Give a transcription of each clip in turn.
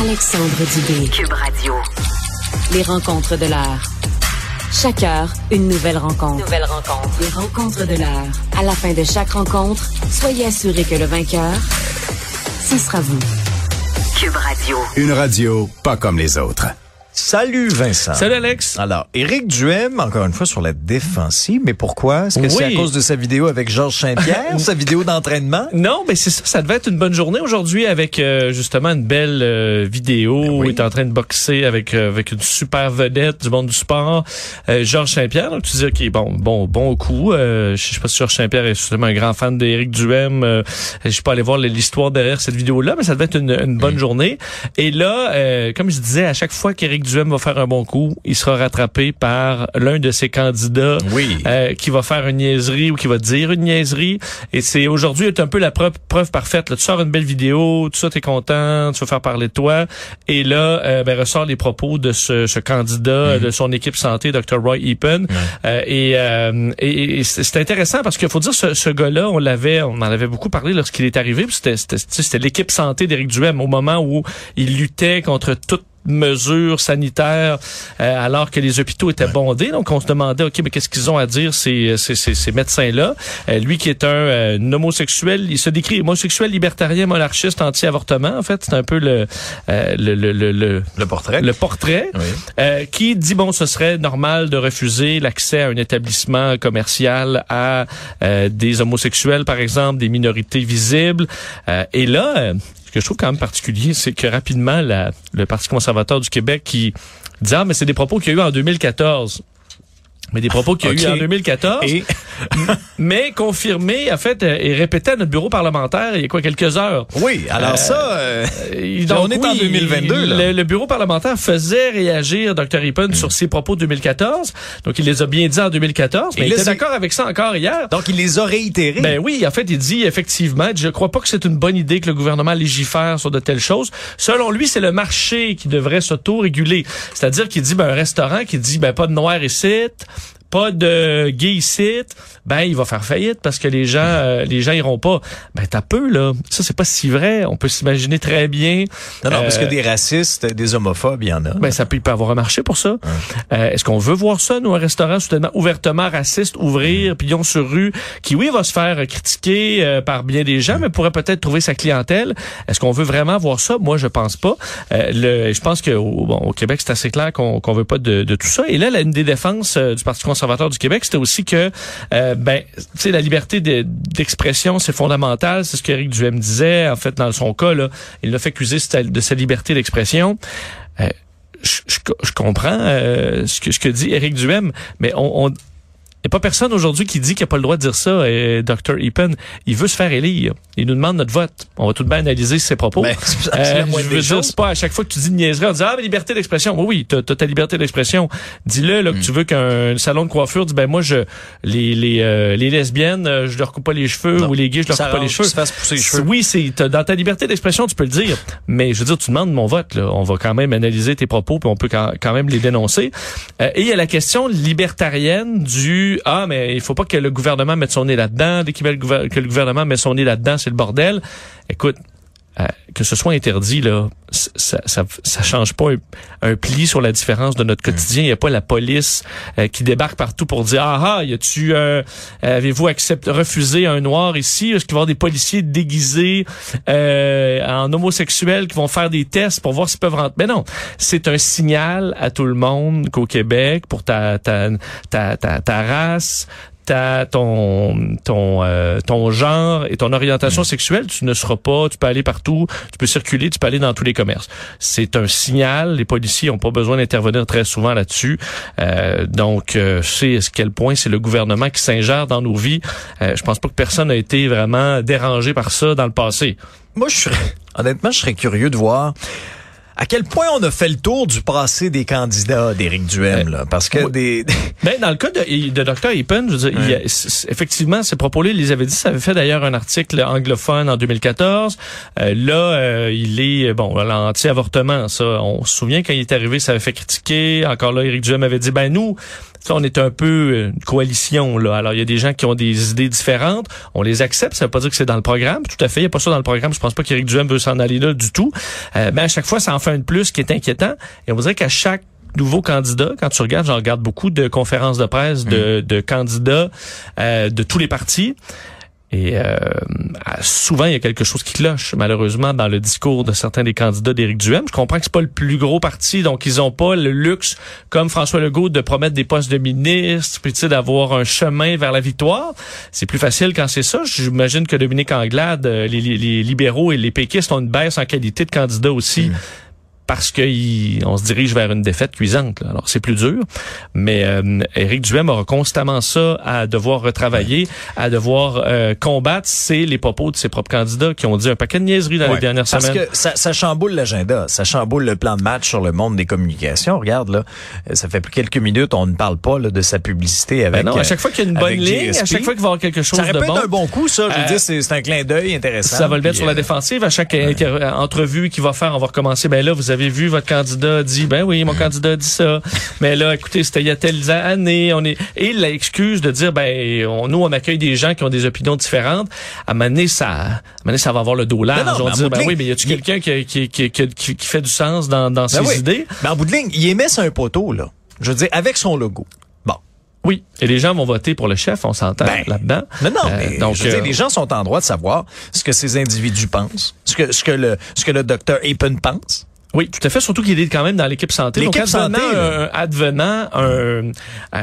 Alexandre Dubé. Cube Radio. Les rencontres de l'heure. Chaque heure, une nouvelle rencontre. Nouvelle rencontre. Les rencontres de l'heure. À la fin de chaque rencontre, soyez assurés que le vainqueur, ce sera vous. Cube Radio. Une radio pas comme les autres. Salut Vincent. Salut Alex. Alors, Éric Duhem, encore une fois, sur la défensive. Mais pourquoi? Est-ce que c'est à cause de sa vidéo avec Georges Saint-Pierre, sa vidéo d'entraînement? Non, mais c'est ça, ça devait être une bonne journée aujourd'hui avec euh, justement une belle euh, vidéo Ben où il est en train de boxer avec euh, avec une super vedette du monde du sport, euh, Georges Saint-Pierre. Donc tu dis OK, bon bon bon coup. Euh, je sais pas si Georges Saint-Pierre est justement un grand fan d'Éric Duhem. Euh, je suis pas allé voir l'histoire derrière cette vidéo là, mais ça devait être une, une bonne journée. Et là, euh, comme je disais, à chaque fois qu'Éric Duhem va faire un bon coup, il sera rattrapé par l'un de ses candidats Oui. euh, qui va faire une niaiserie ou qui va dire une niaiserie. Et c'est aujourd'hui est un peu la preuve, preuve parfaite. Là, tu sors une belle vidéo, tout ça, t'es content, tu vas faire parler de toi. Et là, euh, ben, ressort les propos de ce, ce candidat, de son équipe santé, Dr. Roy Epen. Euh, et euh, et, et c'est c'est intéressant parce qu'il faut dire, ce, ce gars-là, on l'avait, on en avait beaucoup parlé lorsqu'il est arrivé. c'était l'équipe santé d'Éric Duhem au moment où il luttait contre toute mesures sanitaires euh, alors que les hôpitaux étaient bondés. Donc, on se demandait, OK, mais qu'est-ce qu'ils ont à dire, ces, ces, ces, ces médecins-là? Euh, lui qui est un, euh, un homosexuel, il se décrit homosexuel, libertarien, monarchiste, anti-avortement. En fait, c'est un peu le, euh, le, le, le, le, Le portrait. le portrait Oui. euh, qui dit bon ce serait normal de refuser l'accès à un établissement commercial à euh, des homosexuels par exemple des minorités visibles Euh, et là euh, ce que je trouve quand même particulier c'est que rapidement la, le Parti conservateur du Québec qui dit ah mais c'est des propos qu'il y a eu en 2014 mais des propos qu'il y a eu en 2014 Et? Mais confirmés en fait euh, et répétés à notre bureau parlementaire il y a quoi quelques heures oui, alors ça, euh, euh, Là, on est en 2022, là. Le, le bureau parlementaire faisait réagir Dr. Ippen sur ses propos de 2014. Donc, il les a bien dit en 2014. Et Mais il était d'accord avec ça encore hier. donc il les a réitérés. Ben oui, en fait, il dit effectivement, je crois pas que c'est une bonne idée que le gouvernement légifère sur de telles choses. Selon lui, c'est le marché qui devrait s'auto-réguler. C'est-à-dire qu'il dit, ben, un restaurant qui dit, ben, pas de noir ici, pas de gay ici, ben, il va faire faillite parce que les gens, euh, les gens iront pas. Ben, t'as peu, là. Ça, c'est pas si vrai. On peut s'imaginer très bien. non, non, parce que euh, des racistes, des homophobes, il y en a. ben, ça peut, peut avoir un marché pour ça. Euh, Est-ce qu'on veut voir ça, nous, un restaurant soudainement ouvertement raciste, ouvrir, pignon sur rue, qui, oui, va se faire critiquer euh, par bien des gens, mais pourrait peut-être trouver sa clientèle? Est-ce qu'on veut vraiment voir ça? Moi, je pense pas. Euh, le, je pense qu'au bon, au Québec, c'est assez clair qu'on qu'on veut pas de, de tout ça. Et là, la, une des défenses du Parti conservateur du Québec, c'était aussi que, euh, ben, tu la liberté de- d'expression, c'est fondamental. C'est ce qu'Éric Duhem disait. En fait, dans son cas, là, il l'a fait accuser de sa- liberté d'expression. Euh, je, comprends euh, ce, que, ce que dit Éric Duhem, mais on, a pas personne aujourd'hui qui dit qu'il n'a pas le droit de dire ça, euh, Dr. Epen. Il veut se faire élire. Il nous demande notre vote. On va tout de même analyser ses propos. Ben, c'est la Euh, je veux dire, c'est pas à chaque fois que tu dis une niaiserie, on dit Ah, mais liberté d'expression. Oui, oui, t'as, ta liberté d'expression. Dis-le Hmm. là, que tu veux qu'un salon de coiffure dise Ben moi, je les, les, euh, les lesbiennes, euh, je leur coupe pas les cheveux, Non. ou les gays, je leur Ça coupe pas les cheveux. pousser les cheveux. Oui, c'est dans ta liberté d'expression, tu peux le dire. Mais je veux dire, tu demandes mon vote. Là. On va quand même analyser tes propos, puis on peut quand, quand même les dénoncer. Euh, et il y a la question libertarienne du ah mais il faut pas que le gouvernement mette son nez là-dedans. Dès qu'il que le gouvernement met son nez là-dedans, c'est le bordel. Écoute. Euh, que ce soit interdit là, ça, ça, ça change pas un, un pli sur la différence de notre quotidien. Il n'y a pas la police euh, qui débarque partout pour dire ah ah, y a-tu euh, avez-vous accepté refusé un noir ici? Est-ce qu'il va y avoir des policiers déguisés euh, en homosexuels qui vont faire des tests pour voir s'ils peuvent rentrer? Mais non, c'est un signal à tout le monde qu'au Québec pour ta ta ta ta, ta race ta, ton ton euh, ton genre et ton orientation sexuelle, tu ne seras pas, tu peux aller partout, tu peux circuler, tu peux aller dans tous les commerces. C'est un signal. Les policiers n'ont pas besoin d'intervenir très souvent là-dessus. Euh, donc, euh, sais à quel point c'est le gouvernement qui s'ingère dans nos vies. Euh, je pense pas que personne a été vraiment dérangé par ça dans le passé. Moi, je serais, honnêtement, je serais curieux de voir à quel point on a fait le tour du passé des candidats d'Éric Duhem, là? Parce que oui. des, Ben, dans le cas de, de Dr. Epen, je veux dire, il y a- effectivement, ces propos-là, il les avait dit. Ça avait fait d'ailleurs un article anglophone en 2014. Euh, là, euh, il est, bon, l'anti-avortement, ça, on se souvient quand il est arrivé, ça avait fait critiquer. Encore là, Éric Duhem avait dit, ben nous, ça, on est un peu euh, une coalition, là. Alors, il y a des gens qui ont des idées différentes. On les accepte. Ça veut pas dire que c'est dans le programme. Tout à fait. Il n'y a pas ça dans le programme. Je pense pas qu'Éric Duhem veut s'en aller là du tout. Euh, mais à chaque fois, ça en fait fait un de plus qui est inquiétant. Et on dirait qu'à chaque nouveau candidat, quand tu regardes, j'en regarde beaucoup de conférences de presse de, de candidats euh, de tous les partis. Et euh, souvent, il y a quelque chose qui cloche, malheureusement, dans le discours de certains des candidats d'Éric Duhem. Je comprends que c'est pas le plus gros parti, donc ils ont pas le luxe, comme François Legault, de promettre des postes de ministre, puis d'avoir un chemin vers la victoire. C'est plus facile quand c'est ça. J'imagine que Dominique Anglade, euh, les, les, libéraux et les péquistes ont une baisse en qualité de candidat aussi. Mm parce qu'on se dirige vers une défaite cuisante. Là. Alors c'est plus dur, mais euh, Éric Duhem aura constamment ça à devoir retravailler, à devoir euh, combattre. C'est les propos de ses propres candidats qui ont dit un paquet de niaiseries dans les dernières parce semaines. Parce que ça, ça chamboule l'agenda, ça chamboule le plan de match sur le monde des communications. Regarde là, ça fait plus quelques minutes, on ne parle pas là, de sa publicité avec. Ben non, à chaque fois qu'il y a une bonne ligne, à chaque fois qu'il va y avoir quelque chose ça de bon, être un bon coup, ça. Je veux Euh, dire, c'est un clin d'œil intéressant. Ça va le mettre sur la euh, défensive. À chaque euh, entrevue qu'il va faire, on va recommencer. Ben là, vous avez vu, votre candidat dit, ben oui, mon candidat a dit ça. Mais là, écoutez, c'était il y a telles années. On est et l'excuse de dire, ben on, nous, on accueille des gens qui ont des opinions différentes. À un moment donné, ça, à un moment donné, ça va avoir le dos large. Non, non, on mais de ben oui, mais y a-tu il- quelqu'un qui, qui, qui, qui, fait du sens dans, dans Ben ses oui. idées? Mais en bout de ligne, il émet sur un poteau là. Je veux dire, avec son logo. Bon. Oui. Et les gens vont voter pour le chef, on s'entend Ben, là-dedans. Non, non, Euh, mais donc, je veux dire, euh, les gens sont en droit de savoir ce que ces individus pensent, ce que, ce que le, ce que le docteur Apen pense. Oui, tout à fait. Surtout qu'il est quand même dans l'équipe santé. L'équipe santé, un- advenant un-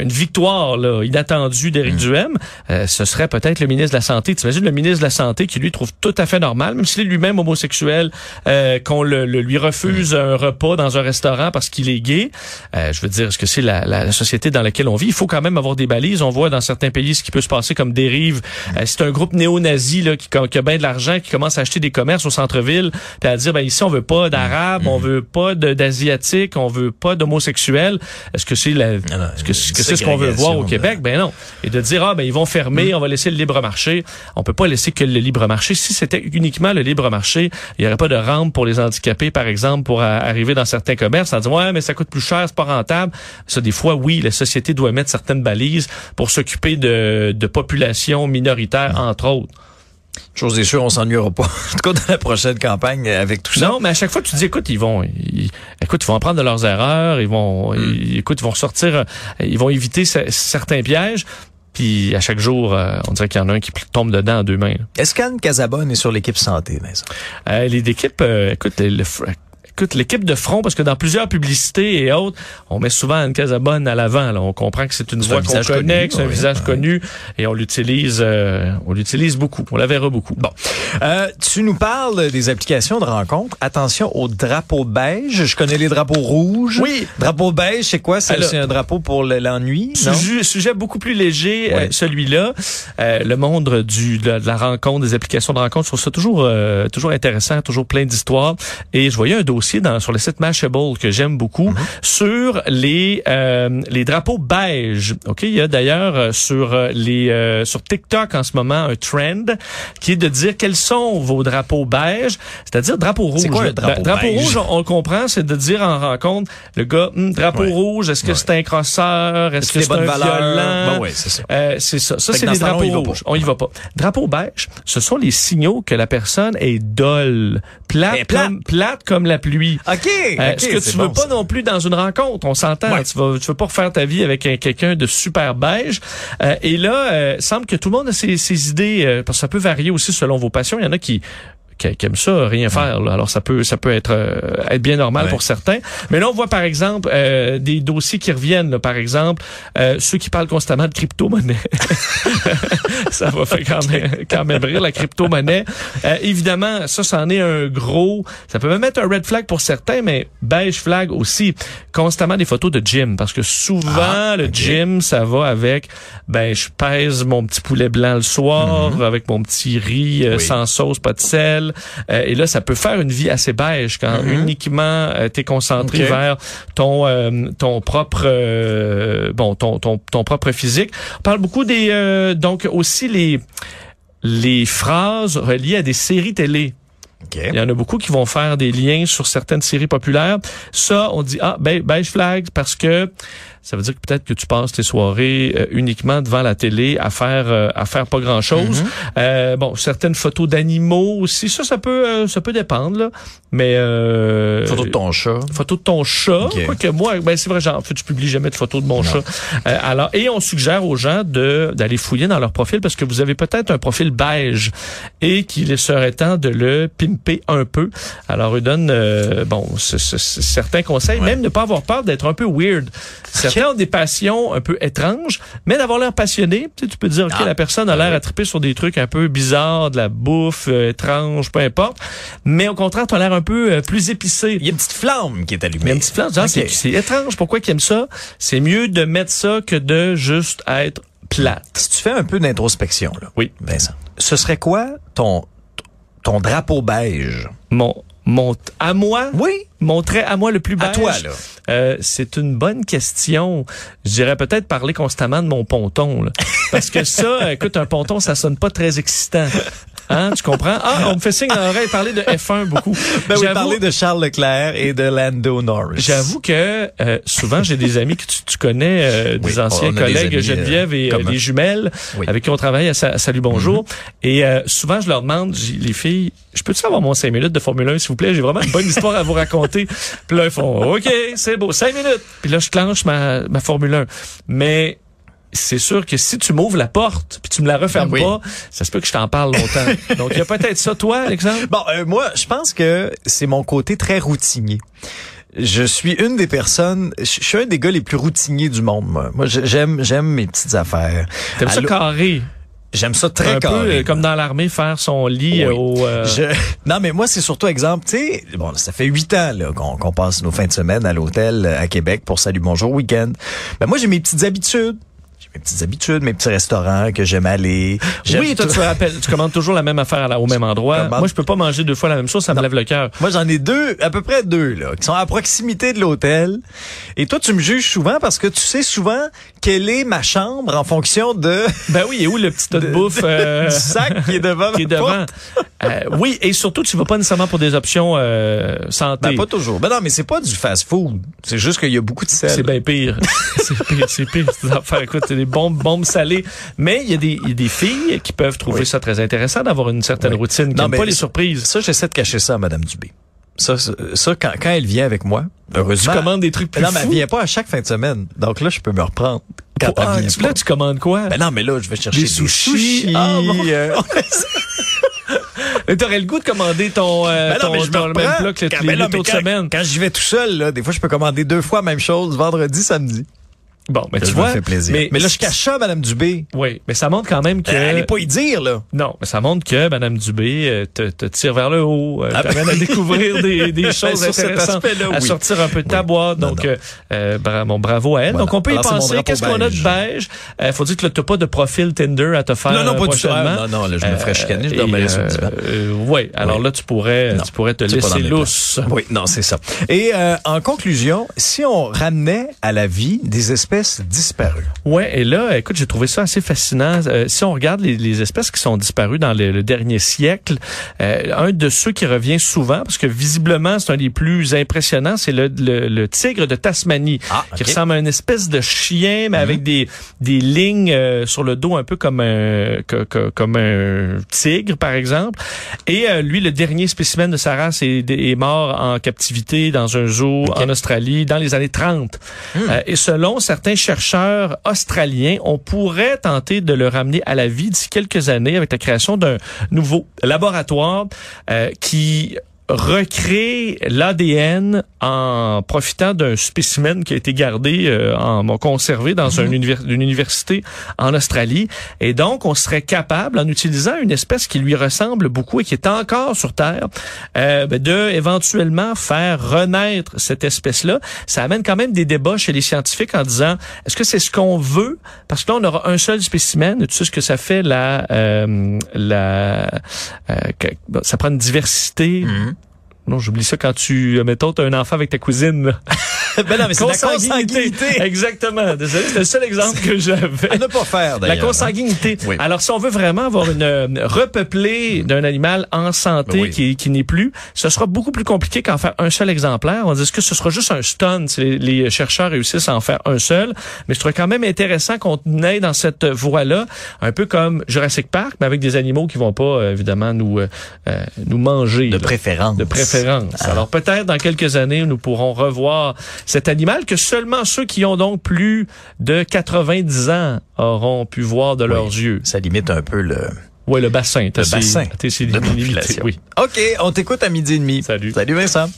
une victoire là, inattendue d'Éric Mm. Duhem, euh, ce serait peut-être le ministre de la Santé. Tu imagines le ministre de la Santé qui lui trouve tout à fait normal, même s'il est lui-même homosexuel, euh, qu'on le, le- lui refuse Mm. un repas dans un restaurant parce qu'il est gay. Euh, je veux dire, est-ce que c'est la, la société dans laquelle on vit? Il faut quand même avoir des balises. On voit dans certains pays ce qui peut se passer comme dérive. Euh, c'est un groupe néo-nazi là, qui, qui a bien de l'argent, qui commence à acheter des commerces au centre-ville, puis à dire, ben ici, on veut pas d'arabes, on veut pas d'asiatiques, on veut pas d'homosexuels. Est-ce que c'est la, non, est-ce que c'est ce qu'on veut voir au Québec? Ben non. Et de dire, ah, ben ils vont fermer, on va laisser le libre marché. On peut pas laisser que le libre marché. Si c'était uniquement le libre marché, il y aurait pas de rampe pour les handicapés, par exemple, pour arriver dans certains commerces en disant, ouais, mais ça coûte plus cher, c'est pas rentable. Ça, des fois, oui, la société doit mettre certaines balises pour s'occuper de, de populations minoritaires, entre autres. Chose est sûre, on s'ennuiera pas. En tout cas, dans la prochaine campagne avec tout ça. Non, mais à chaque fois, tu dis, écoute, ils vont, ils, écoute, ils vont apprendre de leurs erreurs, ils vont, ils- écoute, ils vont sortir, euh, ils vont éviter ce- certains pièges. Puis à chaque jour, euh, on dirait qu'il y en a un qui tombe dedans en deux mains. Est-ce qu'Anne Casabonne est sur l'équipe santé, Vincent? Euh, les équipes, euh, écoute, le, le écoute, l'équipe de front, parce que dans plusieurs publicités et autres, on met souvent Anne Casabonne à l'avant. On comprend que c'est une voix un qu'on connaît, connu, que c'est un visage connu, et on l'utilise, euh, on l'utilise beaucoup. On la verra beaucoup. Bon. Euh, tu nous parles des applications de rencontres. Attention au drapeau beige. Je connais les drapeaux rouges. Oui. Drapeau beige, c'est quoi? C'est un drapeau pour le- l'ennui? Sujet, sujet beaucoup plus léger, Ouais. euh, celui-là. Euh, le monde du, de, la, de la rencontre, des applications de rencontre, je trouve ça toujours, euh, toujours intéressant, toujours plein d'histoires. Et je voyais un dossier dans, sur le site Mashable que j'aime beaucoup sur les, euh, les drapeaux beige. Ok, il y a d'ailleurs euh, sur euh, les euh, sur TikTok en ce moment un trend qui est de dire quels sont vos drapeaux beige, c'est-à-dire drapeau rouge. C'est quoi là. drapeau drapeau beige? rouge, on, on le comprend, c'est de dire en rencontre le gars, Hum, drapeau Ouais. rouge, est-ce que Ouais. c'est un crosseur, est-ce que des c'est un valeurs? violent? Ben ouais, c'est ça. Euh, c'est ça. Ça, c'est que les drapeaux rouges. On y va pas. Drapeau beige, ce sont les signaux que la personne est dolle, plate, est plate. Comme, plate comme la pluie. OK. Euh, OK, ce que tu veux bon, pas ça. non plus dans une rencontre, on s'entend. Ouais. Tu vas, tu veux pas refaire ta vie avec un- quelqu'un de super beige. Euh, et là, euh, semble que tout le monde a ses, ses idées, euh, parce que ça peut varier aussi selon vos passions. Il y en a qui qui, qui aiment ça, rien faire. là. Alors ça peut ça peut être euh, être bien normal Ouais. pour certains. Mais là on voit par exemple euh, des dossiers qui reviennent. là. par exemple, euh, ceux qui parlent constamment de crypto-monnaie. ça va faire quand même, quand même rire la crypto-monnaie. Euh, évidemment, ça c'en est un gros. Ça peut même être un red flag pour certains, mais beige flag aussi. Constamment des photos de gym parce que souvent Ah, le gym ça va avec ben je pèse mon petit poulet blanc le soir avec mon petit riz euh, Mhm. Oui. sans sauce, pas de sel. Euh, et là, ça peut faire une vie assez beige quand uniquement euh, t'es concentré Mhm. Vers ton euh, ton propre bon ton, ton ton propre physique. On parle beaucoup des donc aussi les les phrases reliées à des séries télé. Il y en a beaucoup qui vont faire des liens sur certaines séries populaires. Ça, on dit, ah, be- beige flag, parce que ça veut dire que peut-être que tu passes tes soirées euh, uniquement devant la télé à faire euh, à faire pas grand chose. Mm-hmm. bon, certaines photos d'animaux aussi, ça, ça peut euh, ça peut dépendre là. Mais euh, Photo de ton chat. photo de ton chat. Ok. Quoique moi, ben c'est vrai, j'en en fait, je publie jamais de photos de mon chat. Euh, alors, et on suggère aux gens de d'aller fouiller dans leur profil parce que vous avez peut-être un profil beige et qu'il serait temps de le pimper un peu. Alors, eux donnent euh, bon ce- ce- ce- certains conseils, même ne pas avoir peur d'être un peu weird. Certains ont des passions un peu étranges, mais d'avoir l'air passionné. Tu, sais, tu peux dire ok, Ah. la personne a l'air à triper sur des trucs un peu bizarres, de la bouffe euh, étrange, peu importe. Mais au contraire, tu as l'air un peu euh, plus épicé. Il y a une petite flamme qui est allumée. Mais un petit flash, genre, Ok. c'est- c'est étrange. Pourquoi qu'ils aiment ça? C'est mieux de mettre ça que de juste être plate. Si tu fais un peu d'introspection, là. Oui. Vincent. Ce serait quoi ton, ton drapeau beige? Mon, mon, à moi, Oui. mon trait à moi le plus beige? À toi, là. Euh, c'est une bonne question. Je dirais peut-être parler constamment de mon ponton, là. Parce que ça, écoute, un ponton, ça sonne pas très excitant. Hein, tu comprends? Ah, on me fait signe dans l'oreille parler de F1 beaucoup. Ben oui, J'avoue- parler de Charles Leclerc et de Lando Norris. J'avoue que euh, souvent j'ai des amis que tu, tu connais, euh, Oui, des anciens des collègues amis, Geneviève et euh, euh, les jumelles Oui. avec qui on travaille à, à Salut Bonjour. Et euh, souvent je leur demande, les filles, je peux-tu avoir mon 5 minutes de Formule 1 s'il vous plaît? J'ai vraiment une bonne histoire à vous raconter. Puis là ils font OK, c'est beau, 5 minutes. Puis là je clenche ma, ma Formule 1. Mais c'est sûr que si tu m'ouvres la porte puis tu me la refermes Ben oui. pas, ça se peut que je t'en parle longtemps. Donc il y a peut-être ça toi, Alexandre? Bon, euh, moi, je pense que c'est mon côté très routinier. Je suis une des personnes, je suis un des gars les plus routiniers du monde, moi. Moi, j'aime, j'aime mes petites affaires. T'aimes ça carré? J'aime ça très un peu carré. euh, comme dans l'armée faire son lit Oui. euh, au euh, Je- Non, mais moi, c'est surtout exemple, tu sais, bon, ça fait huit ans là, qu'on qu'on passe nos fins de semaine à l'hôtel euh, à Québec pour Salut Bonjour Week-end. Ben moi, j'ai mes petites habitudes. Mes petites habitudes, mes petits restaurants que j'aime aller. Oui, toi, tu, rappelles, tu commandes toujours la même affaire au même endroit. commande- Moi, je peux pas manger deux fois la même chose, ça me lève le cœur. Moi, j'en ai deux, à peu près deux, là, qui sont à proximité de l'hôtel. Et toi, tu me juges souvent parce que tu sais souvent quelle est ma chambre en fonction de Ben oui, et où le petit tas de, De- bouffe euh, du sac qui est devant qui est ma devant? Euh, oui, et surtout, tu vas pas nécessairement pour des options euh, santé. Ben, pas toujours. Ben non, mais c'est pas du fast-food. C'est juste qu'il y a beaucoup de sel. c'est bien pire. c'est pire, c'est pire. ces affaires. Écoute, c'est des bombes, bombes salées. Mais il y a des, il y a des filles qui peuvent trouver Oui. ça très intéressant d'avoir une certaine Oui. routine, qui Non, n'aiment mais pas les surprises. Ça, j'essaie de cacher ça à Madame Dubé. Ça, ça, ça, quand, quand elle vient avec moi, heureusement. Tu commandes des trucs plus non, mais elle vient pas à chaque fin de semaine. Donc là, je peux me reprendre. Quand Ah, elle vient tu- là, tu commandes quoi? Ben non, mais là, je vais chercher Des des, sushis. sushis. Ah, bon. euh, Mais T'aurais le goût de commander ton, euh, Ben non, ton, ton- le même plat que Quand- les, ben non, les mais autres quand- semaines. Quand j'y vais tout seul, là, des fois, je peux commander deux fois la même chose, vendredi, samedi. Bon, mais Ça tu vois. fait plaisir. Mais, là, je cache ça à Madame Dubé. Oui, mais ça montre quand même que. Elle Allez pas y dire, là. Non, mais ça montre que Mme Dubé euh, te, te tire vers le haut, euh, Ah, t'amène à découvrir des, des choses Sur cet intéressantes, aspect-là, à oui. sortir un peu de ta boîte. Non, Donc, non. euh, euh, bra- bon, bravo à elle. Voilà. Donc, on peut y Alors, penser. Qu'est-ce qu'on a de beige. Euh, faut dire que là, t'as pas de profil Tinder à te faire Non, non, euh, pas du tout. Ah, non, non, là, je me ferais chicaner, je dormirais euh, euh, ouais, alors Oui. là, tu pourrais, tu pourrais te laisser lousse. Oui, non, c'est ça. Et euh, en conclusion, si on ramenait à la vie des espèces disparues, Ouais, et là, écoute, j'ai trouvé ça assez fascinant. Euh, si on regarde les, les espèces qui sont disparues dans le, le dernier siècle, euh, un de ceux qui revient souvent, parce que visiblement c'est un des plus impressionnants, c'est le, le, le tigre de Tasmanie, Ah, qui ressemble à une espèce de chien, mais avec des des lignes euh, sur le dos un peu comme un que- que- comme un tigre par exemple. Et lui, le dernier spécimen de sa race est, est mort en captivité dans un zoo en Australie dans les années 30. Euh, et selon certains chercheurs australiens, on pourrait tenter de le ramener à la vie d'ici quelques années avec la création d'un nouveau laboratoire euh, qui recrée l'ADN en profitant d'un spécimen qui a été gardé, euh, en, conservé dans un univers- une université en Australie. Et donc, on serait capable, en utilisant une espèce qui lui ressemble beaucoup et qui est encore sur Terre, euh, ben, de éventuellement faire renaître cette espèce-là. Ça amène quand même des débats chez les scientifiques en disant, est-ce que c'est ce qu'on veut? Parce que là, on aura un seul spécimen. Tu sais ce que ça fait, la... euh, la euh, ça prend une diversité. Non, j'oublie ça quand tu, mettons, t'as un enfant avec ta cousine. Ben non, mais c'est la consanguinité. Exactement. Désolé, c'était le seul exemple que j'avais. À ne pas faire, La d'ailleurs. hein. consanguinité. Oui. Alors, si on veut vraiment avoir une euh, repeuplée d'un animal en santé Oui. qui, qui n'est plus, ce sera beaucoup plus compliqué qu'en faire un seul exemplaire. On dit est-ce que ce sera juste un stun si les, les chercheurs réussissent à en faire un seul? Mais je trouve quand même intéressant qu'on aille dans cette voie-là, un peu comme Jurassic Park, mais avec des animaux qui vont pas, euh, évidemment, nous, euh, euh, nous manger. De là. préférence. De préférence. Ah. Alors peut-être dans quelques années, nous pourrons revoir cet animal que seulement ceux qui ont donc plus de 90 ans auront pu voir de leurs yeux. Ça limite un peu le, Oui, le bassin. le bassin de population. Oui. OK, on t'écoute à midi et demi. Salut. Salut Vincent.